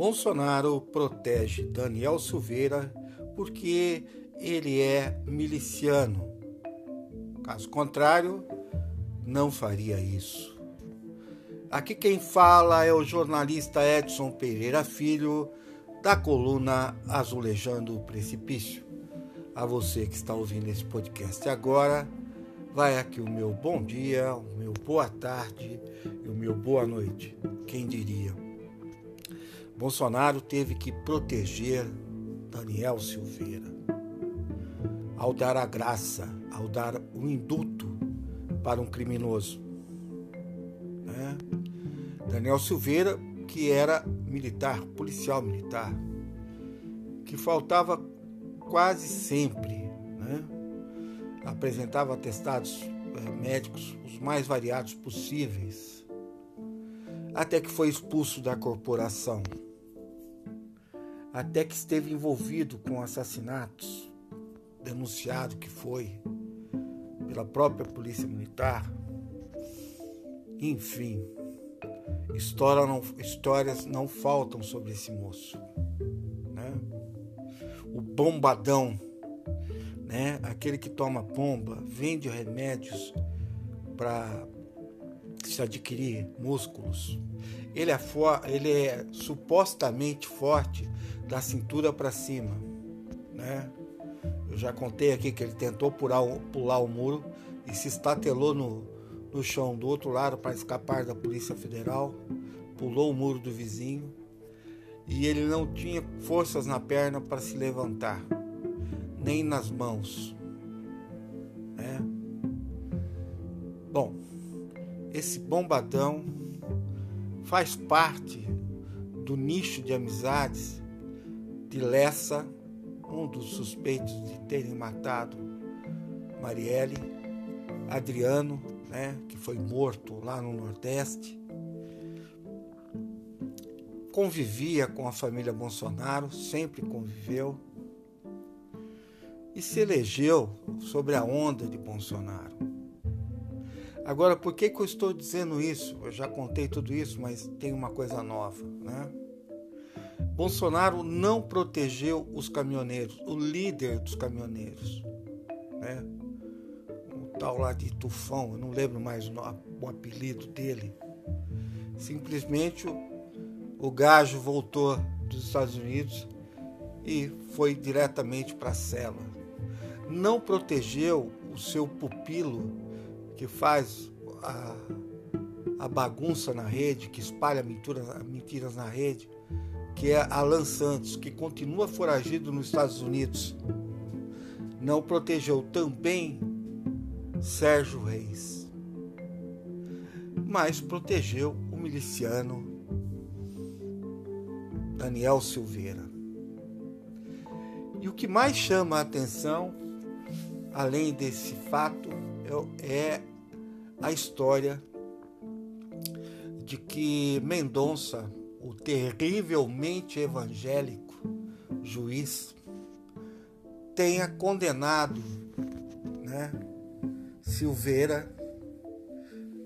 Bolsonaro protege Daniel Silveira porque ele é miliciano. Caso contrário, não faria isso. Aqui quem fala é o jornalista Edson Pereira Filho, da coluna Azulejando o Precipício. A você que está ouvindo esse podcast agora, vai aqui o meu bom dia, o meu boa tarde e o meu boa noite. Quem diria? Bolsonaro teve que proteger Daniel Silveira ao dar a graça, ao dar o indulto para um criminoso. Né? Daniel Silveira, que era militar, policial militar, que faltava quase sempre, né? apresentava atestados eh, médicos os mais variados possíveis, até que foi expulso da corporação, até que esteve envolvido com assassinatos, denunciado que foi pela própria polícia militar. Enfim, história não, histórias não faltam sobre esse moço. Né? O bombadão, né? aquele que toma bomba, vende remédios para se adquirir músculos. Ele é, for, ele é supostamente forte da cintura para cima. Né? Eu já contei aqui que ele tentou pular, pular o muro e se estatelou no, no chão do outro lado para escapar da Polícia Federal, pulou o muro do vizinho e ele não tinha forças na perna para se levantar, nem nas mãos. É. Bom, esse bombadão faz parte do nicho de amizades de Lessa um dos suspeitos de terem matado Marielle, Adriano, né, que foi morto lá no Nordeste. Convivia com a família Bolsonaro, sempre conviveu. E se elegeu sobre a onda de Bolsonaro. Agora, por que, que eu estou dizendo isso? Eu já contei tudo isso, mas tem uma coisa nova, né? Bolsonaro não protegeu os caminhoneiros, o líder dos caminhoneiros, né? O tal lá de Tufão, eu não lembro mais o, apelido dele. Simplesmente o gajo voltou dos Estados Unidos e foi diretamente para a cela. Não protegeu o seu pupilo que faz a, a bagunça na rede, que espalha mentiras, mentiras na rede que é Alan Santos, que continua foragido nos Estados Unidos, não protegeu também Sérgio Reis, mas protegeu o miliciano Daniel Silveira. E o que mais chama a atenção, além desse fato, é a história de que Mendonça o terrivelmente evangélico juiz tenha condenado né, Silveira,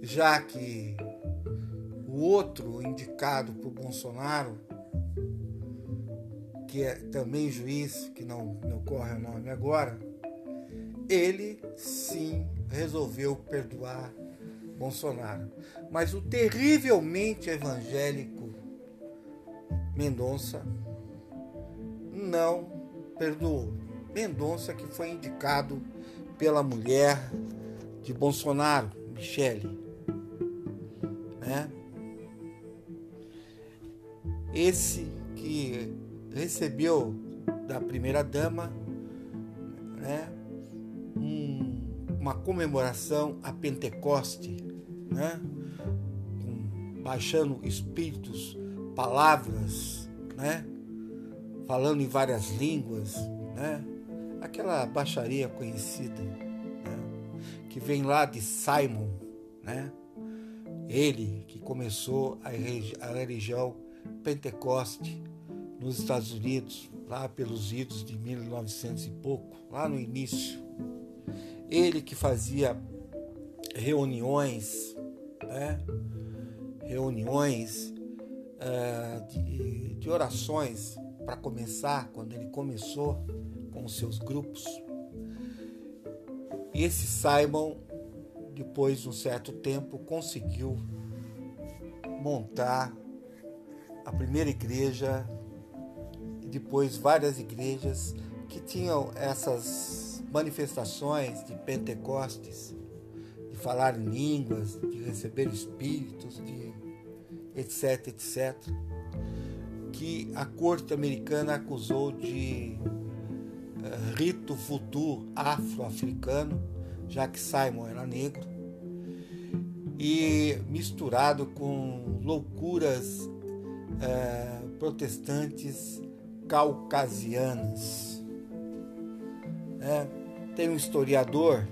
já que o outro indicado por Bolsonaro, que é também juiz, que não me ocorre o nome agora, ele sim resolveu perdoar Bolsonaro. Mas o terrivelmente evangélico Mendonça não perdoou. Mendonça que foi indicado pela mulher de Bolsonaro, Michele, né? Esse que recebeu da primeira dama, né? Um, uma comemoração a Pentecoste, né? Baixando espíritos palavras, né? Falando em várias línguas, né? Aquela baixaria conhecida, né? que vem lá de Simon, né? Ele que começou a, a religião Pentecoste nos Estados Unidos, lá pelos idos de 1900 e pouco, lá no início. Ele que fazia reuniões, né? reuniões uh, de, de orações para começar, quando ele começou com os seus grupos. E esse Simon, depois de um certo tempo, conseguiu montar a primeira igreja e depois várias igrejas que tinham essas manifestações de Pentecostes, falar em línguas, de receber espíritos, de etc, etc, que a corte americana acusou de uh, rito futuro afro-africano, já que Simon era negro, e misturado com loucuras uh, protestantes caucasianas. É, tem um historiador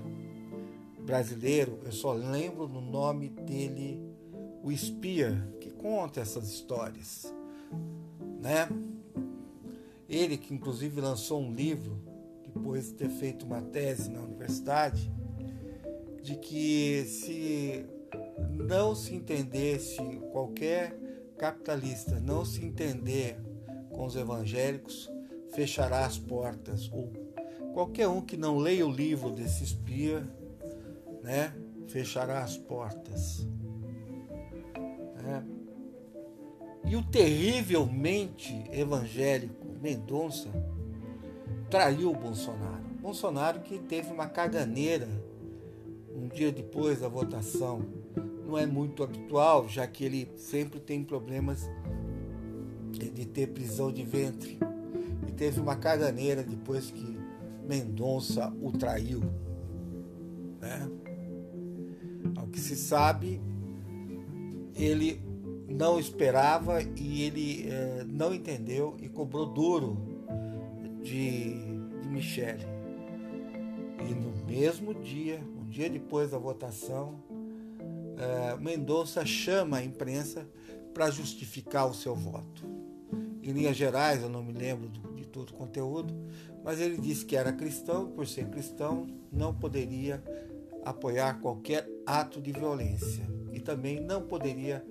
brasileiro, eu só lembro no nome dele, o Spear, que conta essas histórias. Né? Ele que inclusive lançou um livro, depois de ter feito uma tese na universidade, de que se não se entendesse qualquer capitalista não se entender com os evangélicos, fechará as portas ou Qualquer um que não leia o livro desse espia, né, fechará as portas. Né? E o terrivelmente evangélico Mendonça traiu o Bolsonaro. Bolsonaro que teve uma caganeira um dia depois da votação. Não é muito habitual, já que ele sempre tem problemas de ter prisão de ventre. E teve uma caganeira depois que Mendonça o traiu. Né? Ao que se sabe, ele não esperava e ele eh, não entendeu e cobrou duro de, de Michele. E no mesmo dia, um dia depois da votação, eh, Mendonça chama a imprensa para justificar o seu voto. Em linhas gerais, eu não me lembro de todo o conteúdo, mas ele disse que era cristão, por ser cristão, não poderia apoiar qualquer ato de violência e também não poderia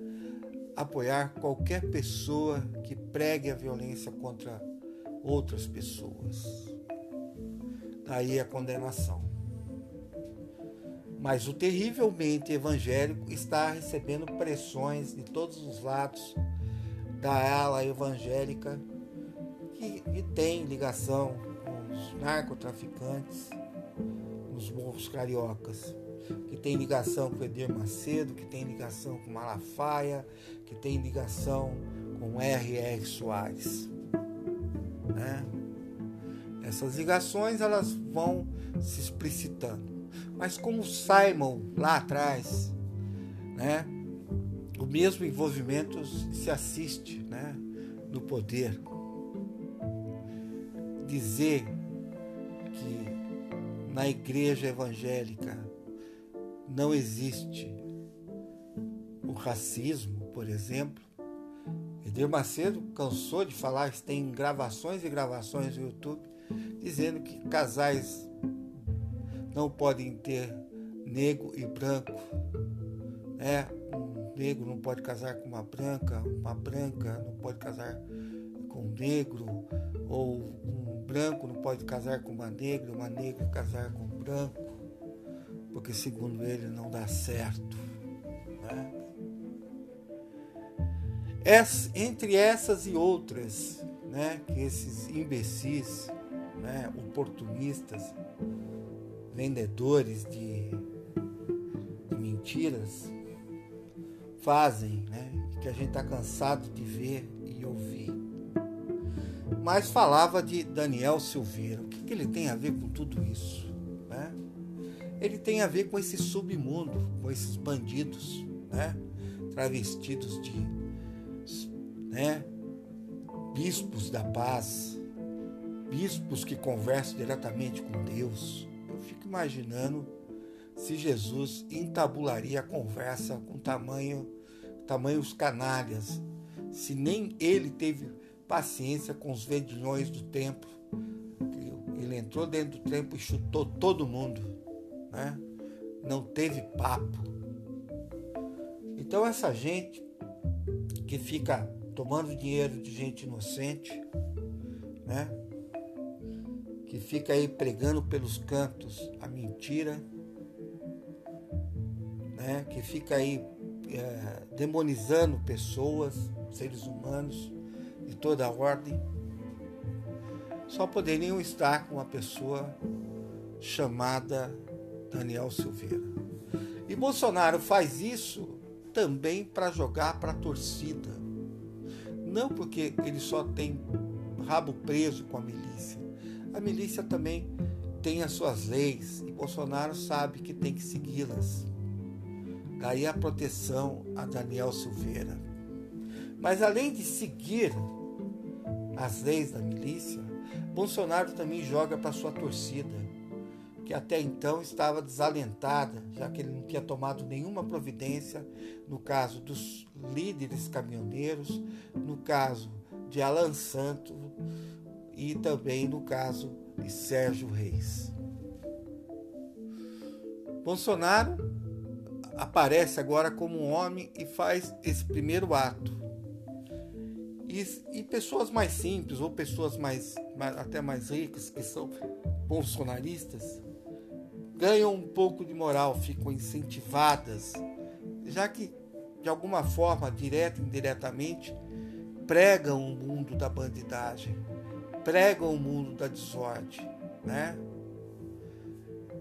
apoiar qualquer pessoa que pregue a violência contra outras pessoas. Daí a condenação. Mas o terrivelmente evangélico está recebendo pressões de todos os lados da ala evangélica que, que tem ligação narcotraficantes nos morros cariocas, que tem ligação com Edir Macedo, que tem ligação com Malafaia, que tem ligação com R.R. Soares. Né? Essas ligações elas vão se explicitando. Mas como Simon lá atrás, né, o mesmo envolvimento se assiste né, no poder. Dizer na igreja evangélica não existe o racismo, por exemplo. Edir Macedo cansou de falar, tem gravações e gravações no YouTube, dizendo que casais não podem ter negro e branco. É, um negro não pode casar com uma branca, uma branca não pode casar com um negro, ou um branco não pode casar com uma negra, uma negra casar com um branco, porque segundo ele não dá certo. Né? Entre essas e outras, né, que esses imbecis, né, oportunistas, vendedores de, de mentiras fazem, né, que a gente está cansado de ver mas falava de Daniel Silveira. O que, que ele tem a ver com tudo isso? Né? Ele tem a ver com esse submundo, com esses bandidos, né? travestidos de né? bispos da paz, bispos que conversam diretamente com Deus. Eu fico imaginando se Jesus entabularia a conversa com tamanho, tamanhos canalhas, se nem ele teve paciência com os vendilhões do templo. Ele entrou dentro do templo e chutou todo mundo. Né? Não teve papo. Então essa gente que fica tomando dinheiro de gente inocente, né? Que fica aí pregando pelos cantos a mentira, né? Que fica aí é, demonizando pessoas, seres humanos de toda a ordem, só poderiam estar com uma pessoa chamada Daniel Silveira. E Bolsonaro faz isso também para jogar para a torcida. Não porque ele só tem rabo preso com a milícia. A milícia também tem as suas leis e Bolsonaro sabe que tem que segui-las. Daí a proteção a Daniel Silveira. Mas além de seguir as leis da milícia, Bolsonaro também joga para sua torcida, que até então estava desalentada, já que ele não tinha tomado nenhuma providência no caso dos líderes caminhoneiros, no caso de Alan Santos e também no caso de Sérgio Reis. Bolsonaro aparece agora como um homem e faz esse primeiro ato. E, e pessoas mais simples ou pessoas mais, mais, até mais ricas que são bolsonaristas ganham um pouco de moral, ficam incentivadas, já que de alguma forma, direta ou indiretamente, pregam o mundo da bandidagem, pregam o mundo da desordem, né?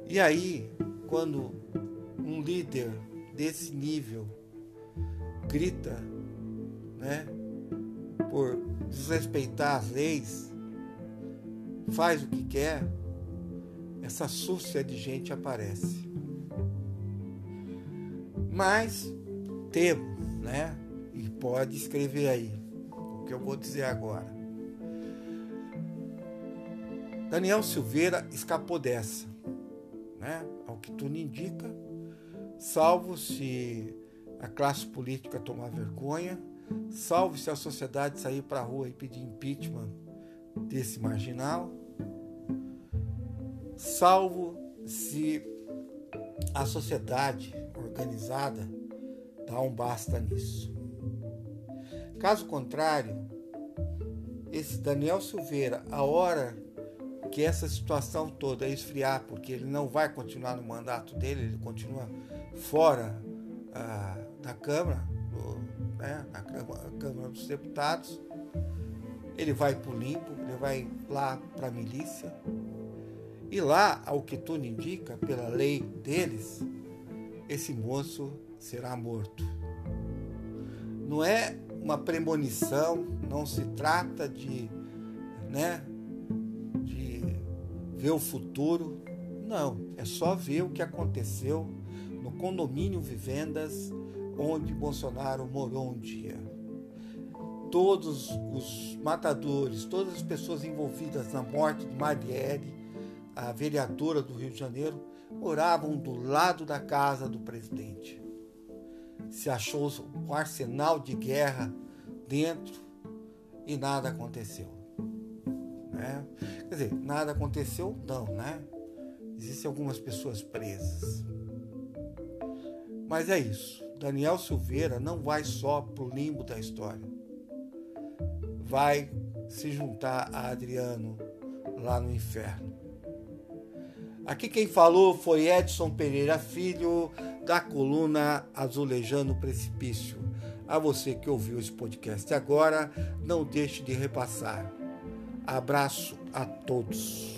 E aí, quando um líder desse nível grita, né, por desrespeitar as leis, faz o que quer, essa súcia de gente aparece. Mas temo, né? E pode escrever aí o que eu vou dizer agora. Daniel Silveira escapou dessa, né? Ao que tudo indica, salvo se a classe política tomar vergonha, salvo se a sociedade sair para a rua e pedir impeachment desse marginal, salvo se a sociedade organizada dá um basta nisso. Caso contrário, esse Daniel Silveira, a hora que essa situação toda esfriar, porque ele não vai continuar no mandato dele, ele continua fora ah, da Câmara, né, na Câmara, dos Deputados, ele vai para o limpo, ele vai lá para a milícia. E lá, ao que tudo indica, pela lei deles, esse moço será morto. Não é uma premonição, não se trata de, né, de ver o futuro. Não, é só ver o que aconteceu no condomínio Vivendas, onde Bolsonaro morou um dia. Todos os matadores, todas as pessoas envolvidas na morte de Marielle, a vereadora do Rio de Janeiro, moravam do lado da casa do presidente. Se achou um arsenal de guerra dentro e nada aconteceu. Né? Quer dizer, nada aconteceu, não, né? Existem algumas pessoas presas. Mas é isso. Daniel Silveira não vai só para o limbo da história. Vai se juntar a Adriano lá no inferno. Aqui quem falou foi Edson Pereira Filho, da coluna Azulejando o Precipício. A você que ouviu esse podcast agora, não deixe de repassar. Abraço a todos.